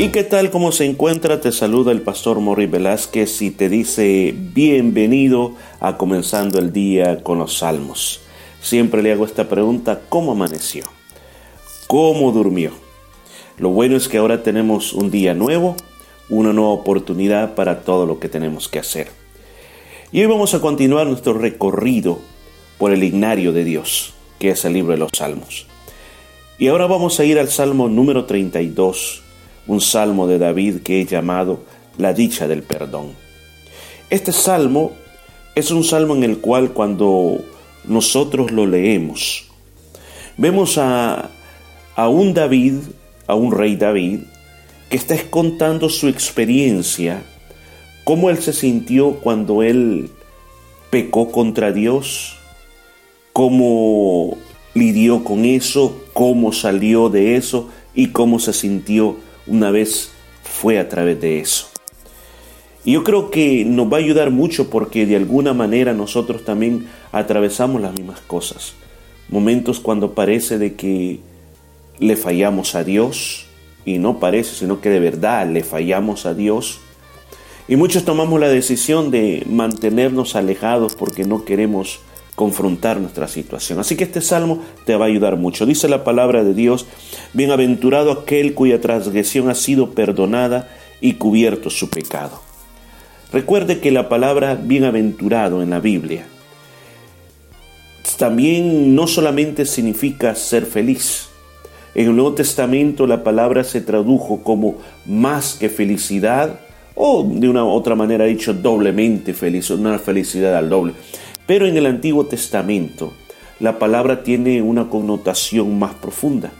¿Y qué tal? ¿Cómo se encuentra? Te saluda el pastor Morri Velázquez y te dice bienvenido a comenzando el día con los salmos. Siempre le hago esta pregunta, ¿cómo amaneció? ¿Cómo durmió? Lo bueno es que ahora tenemos un día nuevo, una nueva oportunidad para todo lo que tenemos que hacer. Y hoy vamos a continuar nuestro recorrido por el ignario de Dios, que es el libro de los salmos. Y ahora vamos a ir al salmo número 32 un salmo de David que he llamado La dicha del perdón. Este salmo es un salmo en el cual cuando nosotros lo leemos, vemos a, a un David, a un rey David, que está contando su experiencia, cómo él se sintió cuando él pecó contra Dios, cómo lidió con eso, cómo salió de eso y cómo se sintió una vez fue a través de eso. Y yo creo que nos va a ayudar mucho porque de alguna manera nosotros también atravesamos las mismas cosas. Momentos cuando parece de que le fallamos a Dios, y no parece, sino que de verdad le fallamos a Dios. Y muchos tomamos la decisión de mantenernos alejados porque no queremos confrontar nuestra situación. Así que este salmo te va a ayudar mucho. Dice la palabra de Dios, bienaventurado aquel cuya transgresión ha sido perdonada y cubierto su pecado. Recuerde que la palabra bienaventurado en la Biblia también no solamente significa ser feliz. En el Nuevo Testamento la palabra se tradujo como más que felicidad o de una otra manera dicho doblemente feliz, una felicidad al doble. Pero en el Antiguo Testamento la palabra tiene una connotación más profunda.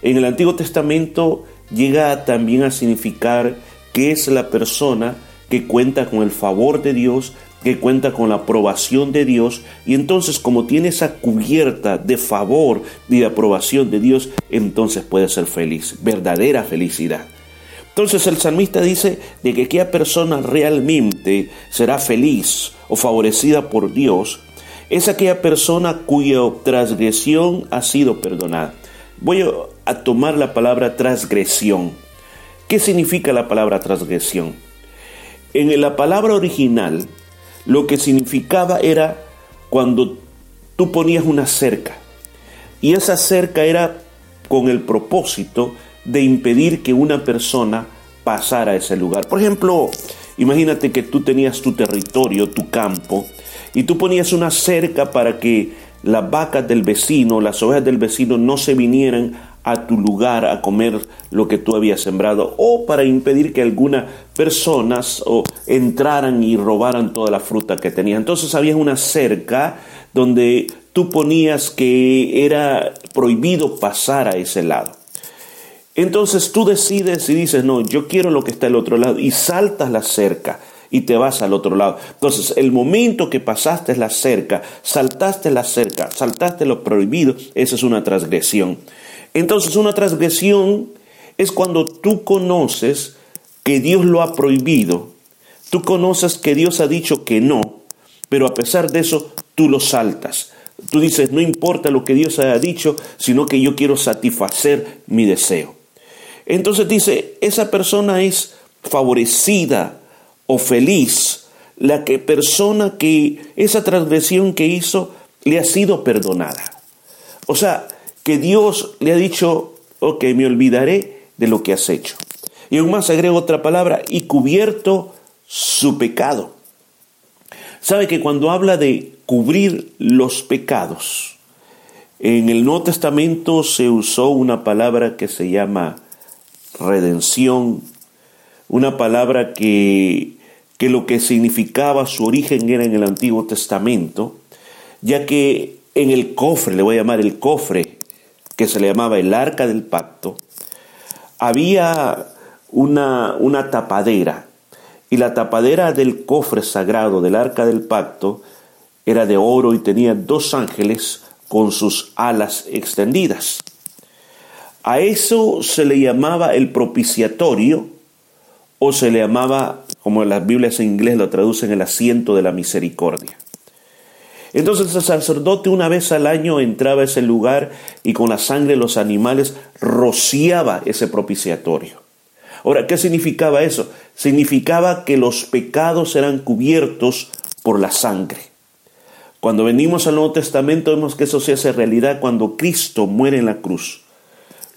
En el Antiguo Testamento llega también a significar que es la persona que cuenta con el favor de Dios, que cuenta con la aprobación de Dios, y entonces como tiene esa cubierta de favor y de aprobación de Dios, entonces puede ser feliz, verdadera felicidad. Entonces el salmista dice de que aquella persona realmente será feliz o favorecida por Dios es aquella persona cuya transgresión ha sido perdonada. Voy a tomar la palabra transgresión. ¿Qué significa la palabra transgresión? En la palabra original, lo que significaba era cuando tú ponías una cerca. Y esa cerca era con el propósito de impedir que una persona pasara a ese lugar. Por ejemplo, imagínate que tú tenías tu territorio, tu campo, y tú ponías una cerca para que las vacas del vecino, las ovejas del vecino no se vinieran a tu lugar a comer lo que tú habías sembrado o para impedir que algunas personas o, entraran y robaran toda la fruta que tenía. Entonces había una cerca donde tú ponías que era prohibido pasar a ese lado. Entonces tú decides y dices, no, yo quiero lo que está al otro lado y saltas la cerca y te vas al otro lado. Entonces, el momento que pasaste la cerca, saltaste la cerca, saltaste lo prohibido, esa es una transgresión. Entonces, una transgresión es cuando tú conoces que Dios lo ha prohibido, tú conoces que Dios ha dicho que no, pero a pesar de eso, tú lo saltas. Tú dices, no importa lo que Dios haya dicho, sino que yo quiero satisfacer mi deseo. Entonces dice, esa persona es favorecida o feliz, la que persona que esa transgresión que hizo le ha sido perdonada. O sea, que Dios le ha dicho, ok, me olvidaré de lo que has hecho. Y aún más agrego otra palabra, y cubierto su pecado. Sabe que cuando habla de cubrir los pecados, en el Nuevo Testamento se usó una palabra que se llama redención, una palabra que, que lo que significaba su origen era en el Antiguo Testamento, ya que en el cofre, le voy a llamar el cofre, que se le llamaba el arca del pacto, había una, una tapadera, y la tapadera del cofre sagrado del arca del pacto era de oro y tenía dos ángeles con sus alas extendidas. A eso se le llamaba el propiciatorio o se le llamaba, como las Biblias en inglés lo traducen, el asiento de la misericordia. Entonces el sacerdote una vez al año entraba a ese lugar y con la sangre de los animales rociaba ese propiciatorio. Ahora, ¿qué significaba eso? Significaba que los pecados eran cubiertos por la sangre. Cuando venimos al Nuevo Testamento vemos que eso se hace realidad cuando Cristo muere en la cruz.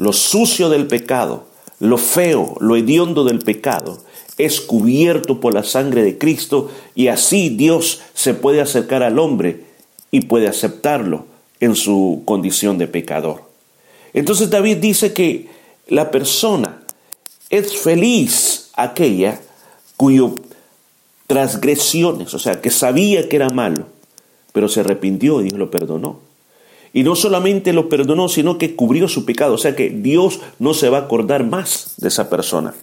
Lo sucio del pecado, lo feo, lo hediondo del pecado, es cubierto por la sangre de Cristo y así Dios se puede acercar al hombre y puede aceptarlo en su condición de pecador. Entonces David dice que la persona es feliz aquella cuyo transgresiones, o sea, que sabía que era malo, pero se arrepintió y Dios lo perdonó. Y no solamente lo perdonó, sino que cubrió su pecado. O sea que Dios no se va a acordar más de esa persona.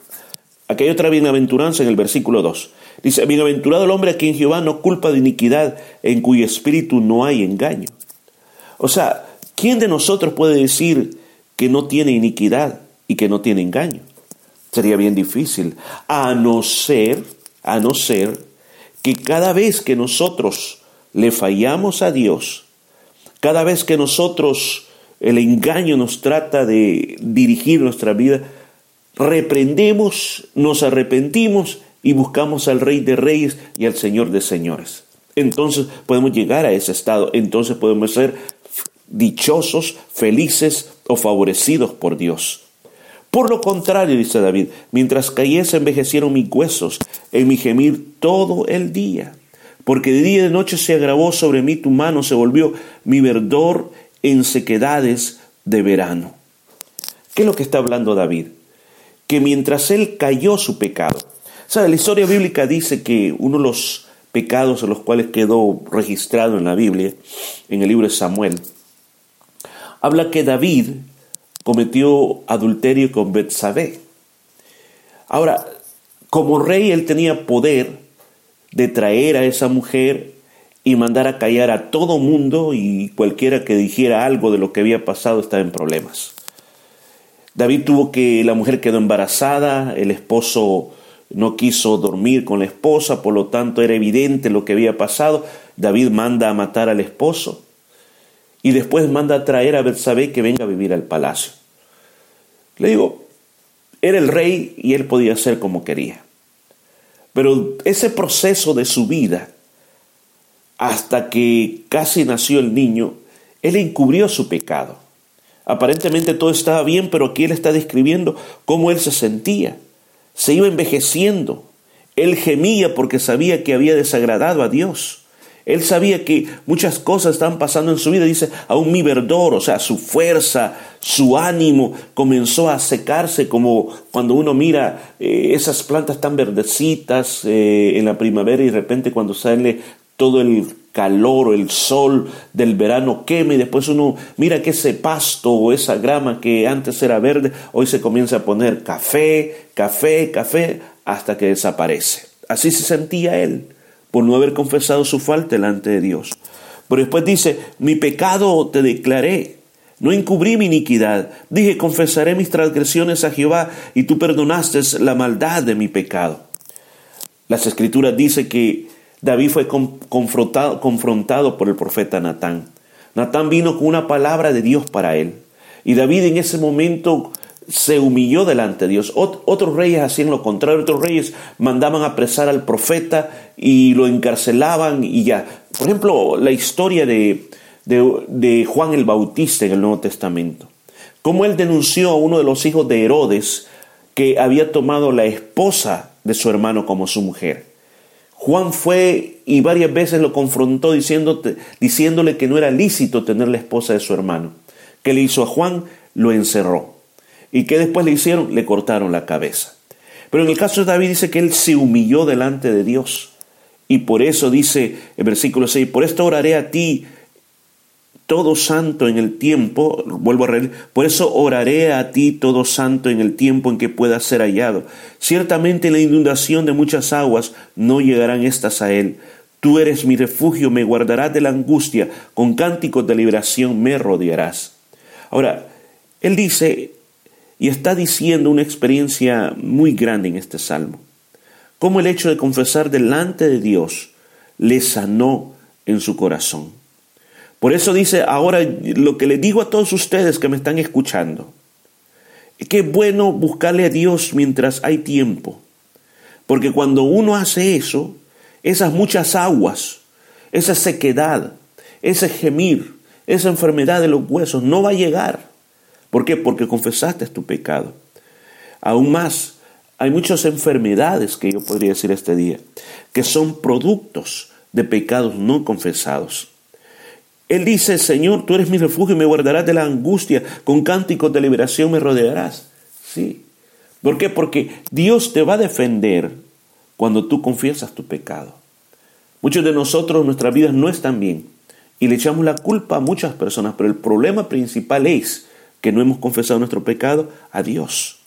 Aquí hay otra bienaventuranza en el versículo 2. Dice, bienaventurado el hombre a quien Jehová no culpa de iniquidad, en cuyo espíritu no hay engaño. O sea, ¿quién de nosotros puede decir que no tiene iniquidad y que no tiene engaño? Sería bien difícil, a no ser, a no ser que cada vez que nosotros le fallamos a Dios, cada vez que nosotros el engaño nos trata de dirigir nuestra vida, reprendemos, nos arrepentimos y buscamos al Rey de Reyes y al Señor de Señores. Entonces podemos llegar a ese estado, entonces podemos ser dichosos, felices o favorecidos por Dios. Por lo contrario, dice David, mientras cayese envejecieron mis huesos en mi gemir todo el día porque de día y de noche se agravó sobre mí tu mano, se volvió mi verdor en sequedades de verano. ¿Qué es lo que está hablando David? Que mientras él cayó su pecado, ¿sabe? La historia bíblica dice que uno de los pecados en los cuales quedó registrado en la Biblia, en el libro de Samuel, habla que David cometió adulterio con Betsabé. Ahora, como rey él tenía poder de traer a esa mujer y mandar a callar a todo mundo y cualquiera que dijera algo de lo que había pasado estaba en problemas. David tuvo que, la mujer quedó embarazada, el esposo no quiso dormir con la esposa, por lo tanto era evidente lo que había pasado. David manda a matar al esposo y después manda a traer a Betsabé que venga a vivir al palacio. Le digo, era el rey y él podía hacer como quería. Pero ese proceso de su vida, hasta que casi nació el niño, él encubrió su pecado. Aparentemente todo estaba bien, pero aquí él está describiendo cómo él se sentía. Se iba envejeciendo. Él gemía porque sabía que había desagradado a Dios. Él sabía que muchas cosas estaban pasando en su vida. Dice, aún mi verdor, o sea, su fuerza, su ánimo comenzó a secarse como cuando uno mira eh, esas plantas tan verdecitas eh, en la primavera y de repente cuando sale todo el calor o el sol del verano quema y después uno mira que ese pasto o esa grama que antes era verde hoy se comienza a poner café, café, café hasta que desaparece. Así se sentía él por no haber confesado su falta delante de Dios. Pero después dice, mi pecado te declaré, no encubrí mi iniquidad, dije, confesaré mis transgresiones a Jehová y tú perdonaste la maldad de mi pecado. Las escrituras dicen que David fue confrontado, por el profeta Natán. Natán vino con una palabra de Dios para él. Y David en ese momento se humilló delante de Dios. otros reyes hacían lo contrario, otros reyes mandaban apresar al profeta y lo encarcelaban y ya. Por ejemplo, la historia de, de, Juan el Bautista en el Nuevo Testamento. Cómo él denunció a uno de los hijos de Herodes que había tomado la esposa de su hermano como su mujer. Juan fue y varias veces lo confrontó diciéndole que no era lícito tener la esposa de su hermano. ¿Qué le hizo a Juan? Lo encerró. ¿Y qué después le hicieron? Le cortaron la cabeza. Pero en el caso de David dice que él se humilló delante de Dios. Y por eso dice el versículo 6, por esto oraré a ti todo santo en el tiempo, vuelvo a reír, por eso oraré a ti todo santo en el tiempo en que pueda ser hallado. Ciertamente en la inundación de muchas aguas no llegarán estas a él. Tú eres mi refugio, me guardarás de la angustia, con cánticos de liberación me rodearás. Ahora, él dice, y está diciendo una experiencia muy grande en este salmo. Cómo el hecho de confesar delante de Dios le sanó en su corazón. Por eso dice, ahora lo que le digo a todos ustedes que me están escuchando, qué bueno buscarle a Dios mientras hay tiempo. Porque cuando uno hace eso, esas muchas aguas, esa sequedad, ese gemir, esa enfermedad de los huesos no va a llegar. ¿Por qué? Porque confesaste tu pecado. Aún más, hay muchas enfermedades que yo podría decir este día, que son productos de pecados no confesados. Él dice, Señor, tú eres mi refugio y me guardarás de la angustia, con cánticos de liberación me rodearás. Sí. ¿Por qué? Porque Dios te va a defender cuando tú confiesas tu pecado. Muchos de nosotros, nuestras vidas no están bien y le echamos la culpa a muchas personas, pero el problema principal es que no hemos confesado nuestro pecado a Dios.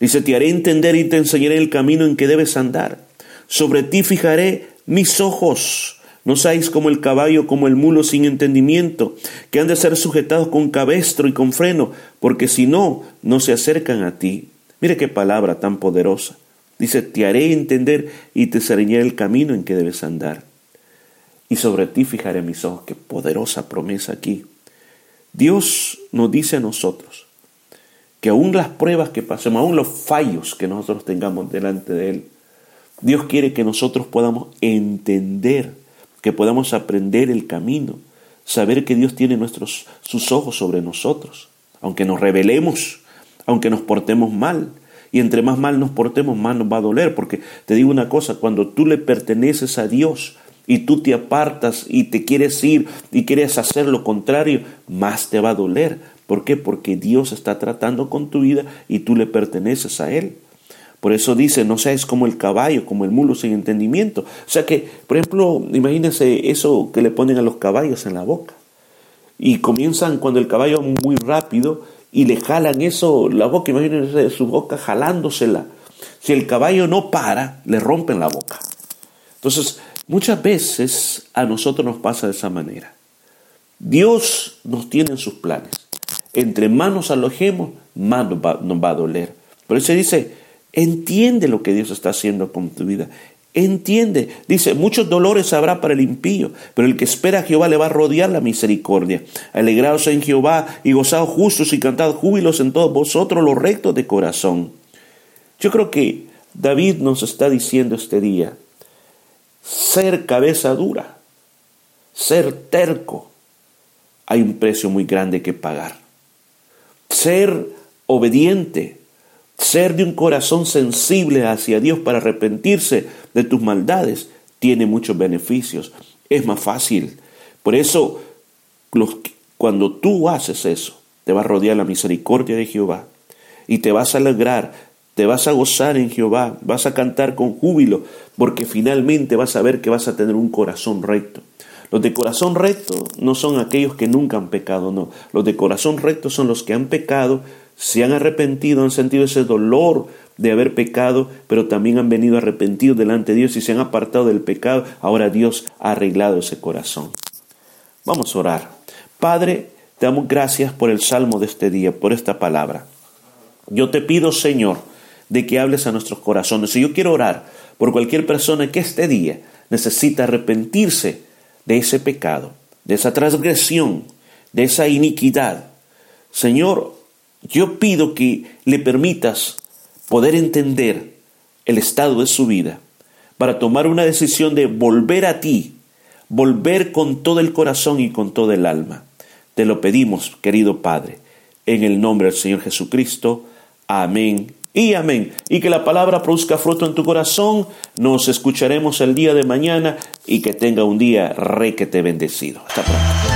Dice, te haré entender y te enseñaré el camino en que debes andar. Sobre ti fijaré mis ojos. No seáis como el caballo, como el mulo sin entendimiento, que han de ser sujetados con cabestro y con freno, porque si no, no se acercan a ti. Mire qué palabra tan poderosa. Dice, te haré entender y te enseñaré el camino en que debes andar. Y sobre ti fijaré mis ojos. Qué poderosa promesa aquí. Dios nos dice a nosotros, que aún las pruebas que pasemos, aún los fallos que nosotros tengamos delante de Él, Dios quiere que nosotros podamos entender, que podamos aprender el camino, saber que Dios tiene nuestros, sus ojos sobre nosotros, aunque nos rebelemos, aunque nos portemos mal. Y entre más mal nos portemos, más nos va a doler, porque te digo una cosa, cuando tú le perteneces a Dios, y tú te apartas y te quieres ir y quieres hacer lo contrario, más te va a doler, ¿Por qué? Porque Dios está tratando con tu vida y tú le perteneces a Él. Por eso dice, no seas como el caballo, como el mulo sin entendimiento. O sea que, por ejemplo, imagínense eso que le ponen a los caballos en la boca. Y comienzan cuando el caballo muy rápido y le jalan eso, la boca, imagínense su boca jalándosela. Si el caballo no para, le rompen la boca. Entonces, muchas veces a nosotros nos pasa de esa manera. Dios nos tiene en sus planes entre más nos alojemos, más nos va, a doler. Por eso dice, entiende lo que Dios está haciendo con tu vida. Entiende, dice, muchos dolores habrá para el impío, pero el que espera a Jehová le va a rodear la misericordia. Alegraos en Jehová y gozaos justos y cantad júbilos en todos vosotros los rectos de corazón. Yo creo que David nos está diciendo este día, ser cabeza dura, ser terco, hay un precio muy grande que pagar ser obediente, ser de un corazón sensible hacia Dios para arrepentirse de tus maldades, tiene muchos beneficios. Es más fácil. Por eso, cuando tú haces eso, te va a rodear la misericordia de Jehová y te vas a alegrar, te vas a gozar en Jehová, vas a cantar con júbilo, porque finalmente vas a ver que vas a tener un corazón recto. Los de corazón recto no son aquellos que nunca han pecado, no. Los de corazón recto son los que han pecado, se han arrepentido, han sentido ese dolor de haber pecado, pero también han venido arrepentidos delante de Dios y se han apartado del pecado. Ahora Dios ha arreglado ese corazón. Vamos a orar. Padre, te damos gracias por el salmo de este día, por esta palabra. Yo te pido, Señor, de que hables a nuestros corazones. Y yo quiero orar por cualquier persona que este día necesita arrepentirse de ese pecado, de esa transgresión, de esa iniquidad. Señor, yo pido que le permitas poder entender el estado de su vida para tomar una decisión de volver a ti, volver con todo el corazón y con todo el alma. Te lo pedimos, querido Padre, en el nombre del Señor Jesucristo. Amén y amén. Y que la palabra produzca fruto en tu corazón. Nos escucharemos el día de mañana y que tenga un día requete bendecido. Hasta pronto.